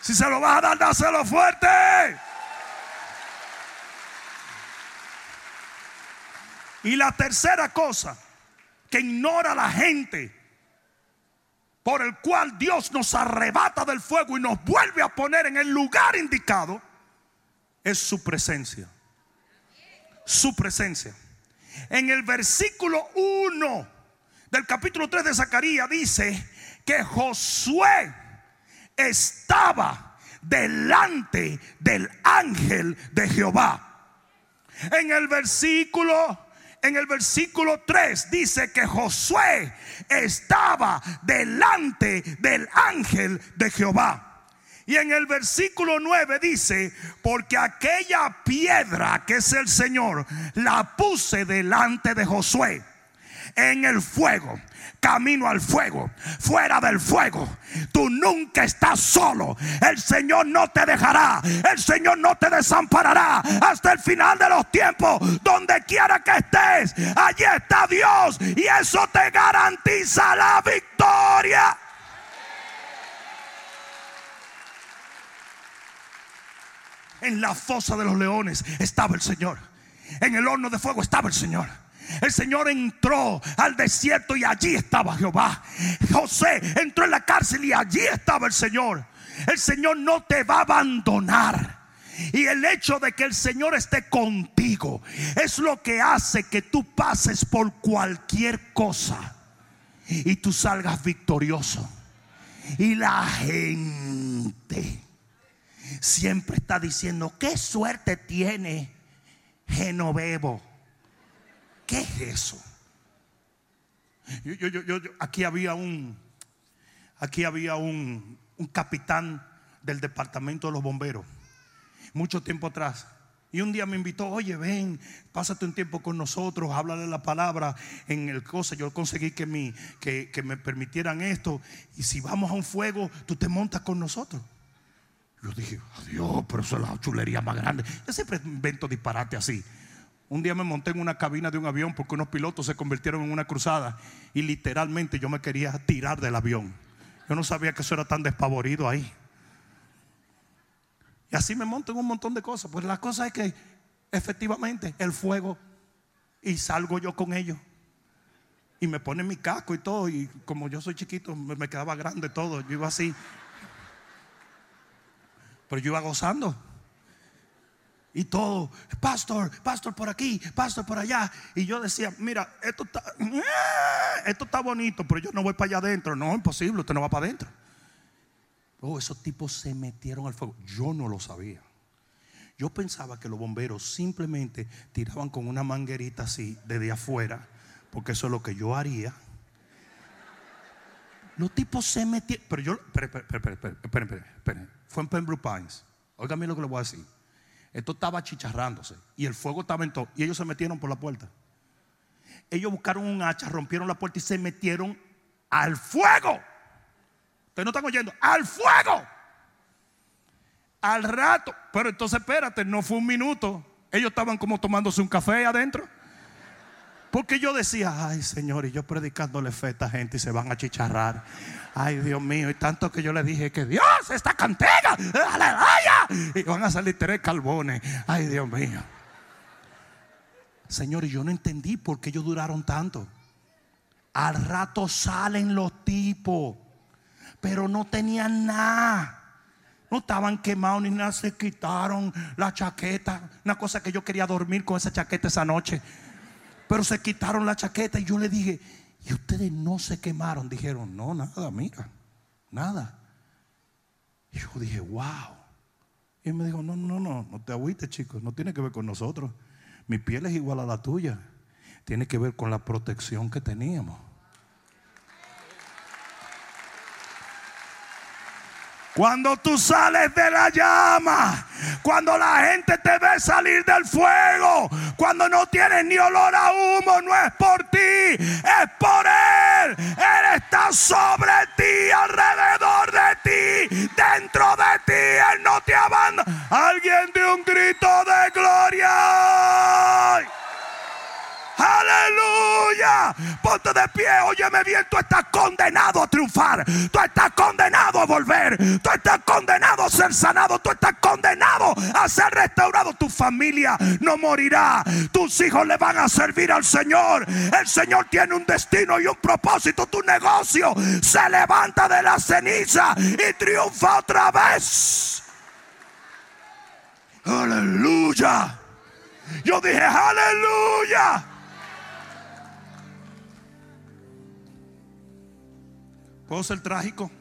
Si se lo vas a dar, dáselo fuerte. Y la tercera cosa que ignora la gente, por el cual Dios nos arrebata del fuego y nos vuelve a poner en el lugar indicado, es su presencia. Su presencia. En el versículo 1 del capítulo 3 de Zacarías dice que Josué estaba delante del ángel de Jehová. En el versículo en el versículo 3 dice que Josué estaba delante del ángel de Jehová. Y en el versículo 9 dice, porque aquella piedra que es el Señor, la puse delante de Josué en el fuego camino al fuego, fuera del fuego. Tú nunca estás solo. El Señor no te dejará. El Señor no te desamparará hasta el final de los tiempos. Donde quiera que estés, allí está Dios. Y eso te garantiza la victoria. En la fosa de los leones estaba el Señor. En el horno de fuego estaba el Señor. El Señor entró al desierto y allí estaba Jehová. José entró en la cárcel y allí estaba el Señor. El Señor no te va a abandonar. Y el hecho de que el Señor esté contigo es lo que hace que tú pases por cualquier cosa y tú salgas victorioso. Y la gente siempre está diciendo, qué suerte tiene Genovevo ¿Qué es eso? aquí había un, aquí había un, un capitán del departamento de los bomberos, mucho tiempo atrás. Y un día me invitó, oye, ven, pásate un tiempo con nosotros, háblale la palabra en el cosa. Yo conseguí que, mi, que, que, me permitieran esto. Y si vamos a un fuego, tú te montas con nosotros. Yo dije, adiós, pero eso es la chulería más grande. Yo siempre invento disparate así. Un día me monté en una cabina de un avión porque unos pilotos se convirtieron en una cruzada y literalmente yo me quería tirar del avión. Yo no sabía que eso era tan despavorido ahí. Y así me monto en un montón de cosas. Pues la cosa es que efectivamente el fuego y salgo yo con ellos. Y me ponen mi casco y todo. Y como yo soy chiquito, me quedaba grande todo. Yo iba así. Pero yo iba gozando y todo, pastor, pastor por aquí, pastor por allá. Y yo decía, mira, esto está, eh, esto está bonito, pero yo no voy para allá adentro. No, imposible, usted no va para adentro. Oh, esos tipos se metieron al fuego. Yo no lo sabía. Yo pensaba que los bomberos simplemente tiraban con una manguerita así desde afuera, porque eso es lo que yo haría. Los tipos se metieron, pero yo, esperen, esperen, esperen, esperen, fue en Pembroke Pines. Óigame lo que le voy a decir. Esto estaba chicharrándose y el fuego estaba en todo. Y ellos se metieron por la puerta. Ellos buscaron un hacha, rompieron la puerta y se metieron al fuego. Ustedes no están oyendo, al fuego. Al rato, pero entonces espérate, no fue un minuto. Ellos estaban como tomándose un café adentro. Porque yo decía, ay Señor, y yo predicándole fe a esta gente y se van a chicharrar. Ay Dios mío, y tanto que yo le dije que Dios, esta cantera, aleluya. Y van a salir tres calbones. Ay Dios mío. Señor, y yo no entendí por qué ellos duraron tanto. Al rato salen los tipos, pero no tenían nada. No estaban quemados ni nada, se quitaron la chaqueta. Una cosa que yo quería dormir con esa chaqueta esa noche. Pero se quitaron la chaqueta y yo le dije, ¿y ustedes no se quemaron? Dijeron, no, nada, mira, nada. Y yo dije, wow. Y él me dijo, no, no, no, no te agüites, chicos, no tiene que ver con nosotros. Mi piel es igual a la tuya. Tiene que ver con la protección que teníamos. Cuando tú sales de la llama, cuando la gente te ve salir del fuego, cuando no tienes ni olor a humo, no es por ti, es por Él. Él está sobre ti, alrededor de ti, dentro de ti, Él no te abandona. Alguien de un grito de gloria. Aleluya. Ponte de pie. Óyeme bien. Tú estás condenado a triunfar. Tú estás condenado a volver. Tú estás condenado a ser sanado. Tú estás condenado a ser restaurado. Tu familia no morirá. Tus hijos le van a servir al Señor. El Señor tiene un destino y un propósito. Tu negocio se levanta de la ceniza y triunfa otra vez. Aleluya. Yo dije, aleluya. ¿Puedo ser trágico?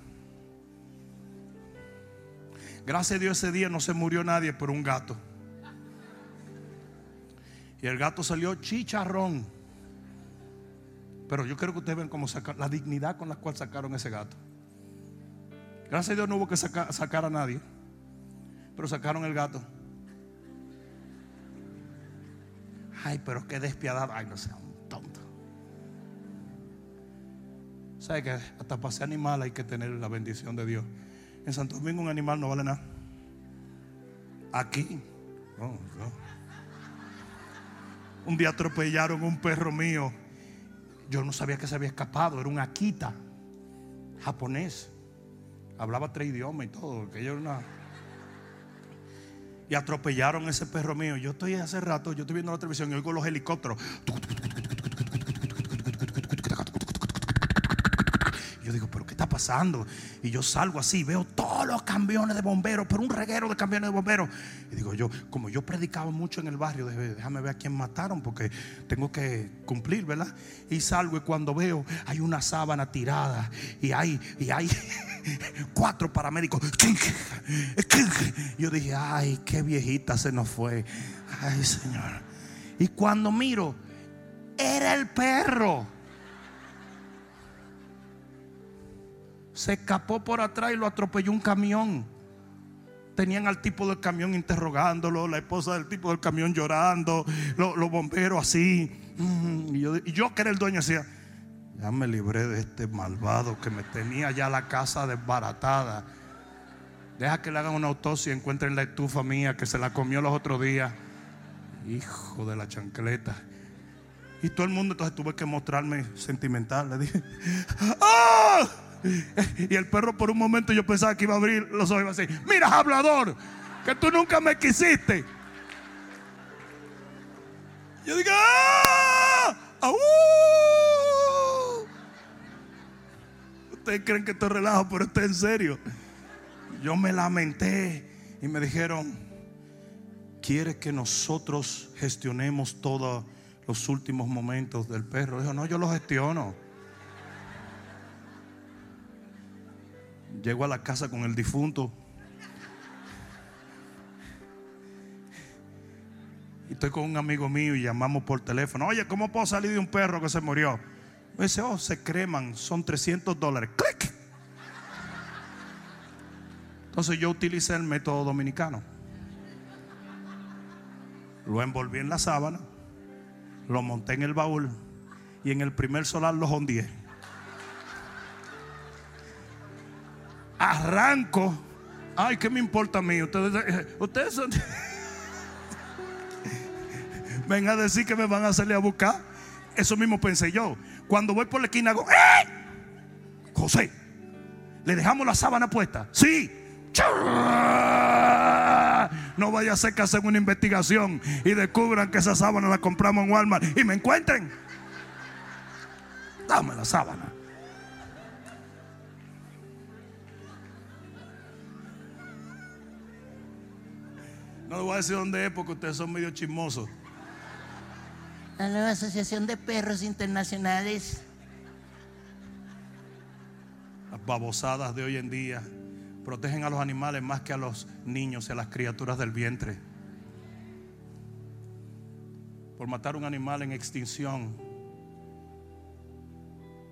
Gracias a Dios ese día no se murió nadie por un gato. Y el gato salió chicharrón. Pero yo quiero que ustedes vean cómo sacar la dignidad con la cual sacaron ese gato. Gracias a Dios no hubo que sacar a nadie. Pero sacaron el gato. Ay, pero qué despiadado. Ay, no sé. ¿Sabe que hasta para ser animal hay que tener la bendición de Dios? En Santo Domingo un animal no vale nada. Aquí. Un día atropellaron un perro mío. Yo no sabía que se había escapado. Era un Akita japonés. Hablaba tres idiomas y todo. Que yo una... Y atropellaron ese perro mío. Yo estoy hace rato, yo estoy viendo la televisión y oigo los helicópteros. Pasando. Y yo salgo así, veo todos los camiones de bomberos, pero un reguero de camiones de bomberos. Y digo yo, como yo predicaba mucho en el barrio, déjame ver a quién mataron porque tengo que cumplir, ¿verdad? Y salgo y cuando veo hay una sábana tirada y hay, y hay cuatro paramédicos. Yo dije, ay, qué viejita se nos fue. Ay, Señor. Y cuando miro, era el perro. Se escapó por atrás y lo atropelló un camión. Tenían al tipo del camión interrogándolo, la esposa del tipo del camión llorando, los, bomberos así. Y yo, yo, que era el dueño decía, ya me libré de este malvado que me tenía ya la casa desbaratada. Deja que le hagan una autopsia y encuentren la estufa mía que se la comió los otros días. Hijo de la chancleta. Y todo el mundo entonces tuve que mostrarme sentimental. Le dije, ¡ah! Y el perro por un momento yo pensaba que iba a abrir los ojos y iba a decir, mira hablador, que tú nunca me quisiste. Yo digo, ¡ah! Ustedes creen que esto es relajo, pero esto es en serio. Yo me lamenté y me dijeron, ¿quiere que nosotros gestionemos todos los últimos momentos del perro? Dijo, no, yo lo gestiono. Llego a la casa con el difunto. Y estoy con un amigo mío y llamamos por teléfono. Oye, ¿cómo puedo salir de un perro que se murió? Me dice, oh, se creman, son 300 dólares. ¡Clic! Entonces yo utilicé el método dominicano. Lo envolví en la sábana, lo monté en el baúl y en el primer solar lo hondié. Arranco. Ay, ¿qué me importa a mí? Ustedes, ustedes son... Ven a decir que me van a salir a buscar. Eso mismo pensé yo. Cuando voy por la esquina hago, ¡Eh! José, ¿le dejamos la sábana puesta? Sí. No vaya a ser que hacen una investigación y descubran que esa sábana la compramos en Walmart y me encuentren. Dame la sábana. No le voy a decir dónde es porque ustedes son medio chismosos. La nueva Asociación de Perros Internacionales. Las babosadas de hoy en día protegen a los animales más que a los niños y a las criaturas del vientre. Por matar un animal en extinción,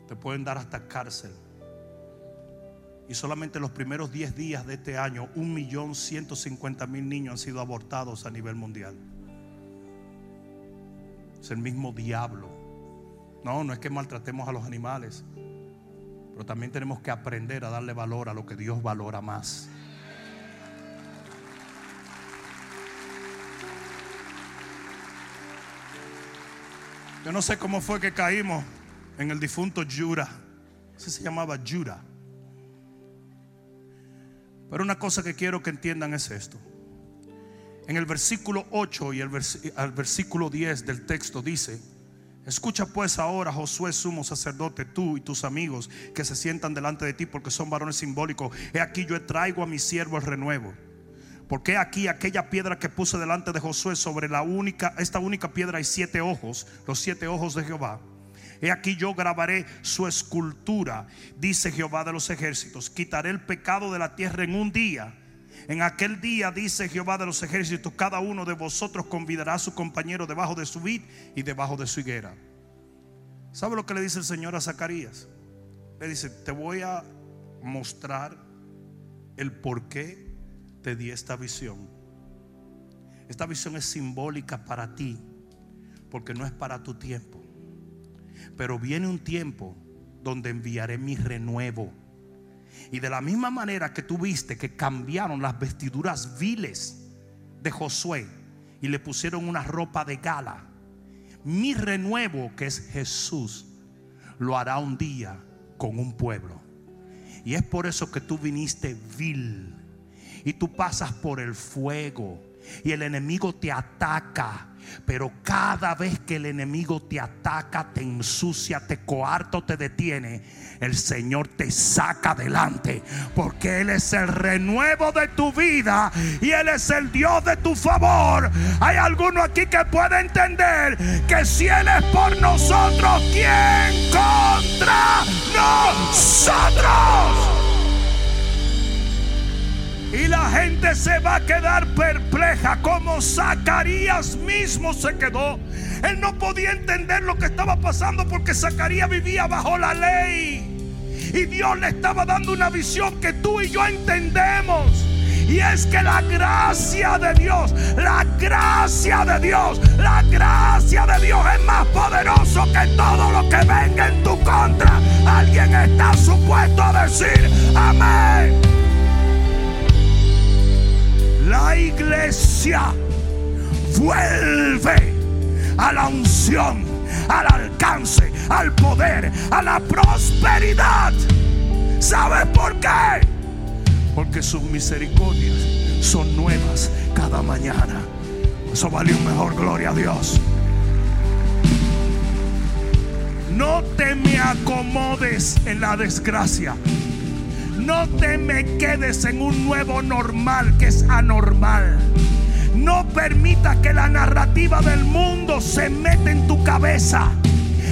te pueden dar hasta cárcel. Y solamente los primeros 10 días de este año, 1.150.000 niños han sido abortados a nivel mundial. Es el mismo diablo. No, no es que maltratemos a los animales. Pero también tenemos que aprender a darle valor a lo que Dios valora más. Yo no sé cómo fue que caímos en el difunto Jura. Ese se llamaba Jura. Pero una cosa que quiero que entiendan es esto. En el versículo 8 y el versículo 10 del texto dice, Escucha pues ahora, Josué, sumo sacerdote, tú y tus amigos que se sientan delante de ti porque son varones simbólicos. He aquí yo traigo a mi siervo el renuevo. Porque aquí aquella piedra que puse delante de Josué sobre la única, esta única piedra hay siete ojos, los siete ojos de Jehová. He aquí yo grabaré su escultura, dice Jehová de los ejércitos. Quitaré el pecado de la tierra en un día. En aquel día, dice Jehová de los ejércitos, cada uno de vosotros convidará a su compañero debajo de su vid y debajo de su higuera. ¿Sabe lo que le dice el Señor a Zacarías? Le dice, te voy a mostrar el por qué te di esta visión. Esta visión es simbólica para ti, porque no es para tu tiempo. Pero viene un tiempo donde enviaré mi renuevo. Y de la misma manera que tú viste que cambiaron las vestiduras viles de Josué y le pusieron una ropa de gala, mi renuevo, que es Jesús, lo hará un día con un pueblo. Y es por eso que tú viniste vil y tú pasas por el fuego y el enemigo te ataca pero cada vez que el enemigo te ataca, te ensucia, te coarto, te detiene, el Señor te saca adelante. Porque Él es el renuevo de tu vida y Él es el Dios de tu favor. Hay alguno aquí que puede entender que si Él es por nosotros, ¿quién contra nosotros? Y la gente se va a quedar perpleja como Zacarías mismo se quedó. Él no podía entender lo que estaba pasando porque Zacarías vivía bajo la ley. Y Dios le estaba dando una visión que tú y yo entendemos. Y es que la gracia de Dios, la gracia de Dios, la gracia de Dios es más poderoso que todo lo que venga en tu contra. Alguien está supuesto a decir amén. La iglesia vuelve a la unción, al alcance, al poder, a la prosperidad. ¿Sabes por qué? Porque sus misericordias son nuevas cada mañana. Eso vale un mejor gloria a Dios. No te me acomodes en la desgracia. No te me quedes en un nuevo normal que es anormal. No permita que la narrativa del mundo se meta en tu cabeza.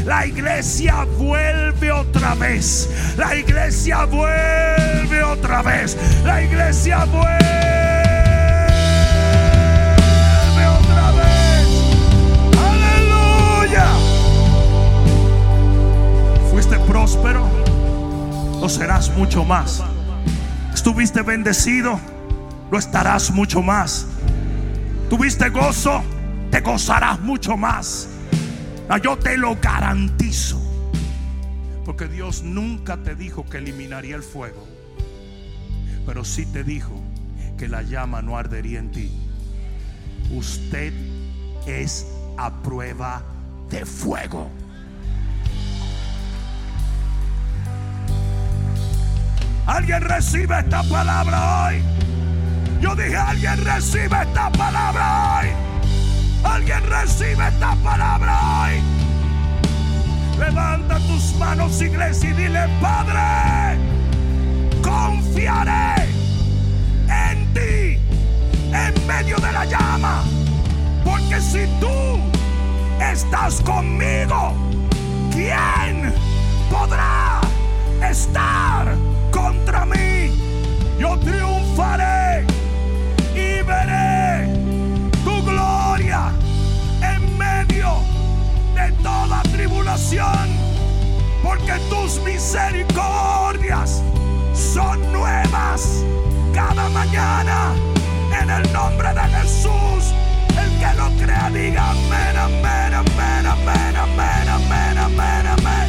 La iglesia vuelve otra vez. La iglesia vuelve otra vez. La iglesia vuelve otra vez. Aleluya. ¿Fuiste próspero? No serás mucho más. Es estuviste bendecido, lo estarás mucho más. Tuviste gozo, te gozarás mucho más. Ah, Yo te lo garantizo. Porque Dios nunca te dijo que eliminaría el fuego. Pero sí te dijo que la llama no ardería en ti. Usted es a prueba de fuego. ¿Alguien recibe esta palabra hoy? Yo dije, alguien recibe esta palabra hoy. Alguien recibe esta palabra hoy. Levanta tus manos, iglesia, y dile, Padre, confiaré en ti en medio de la llama. Porque si tú estás conmigo, ¿quién podrá estar contra mí? Yo triunfaré y veré tu gloria en medio de toda tribulación, porque tus misericordias son nuevas cada mañana. En el nombre de Jesús, el que lo crea diga amén, amén, amén, amén, amén, amén, amén, amén. Uh,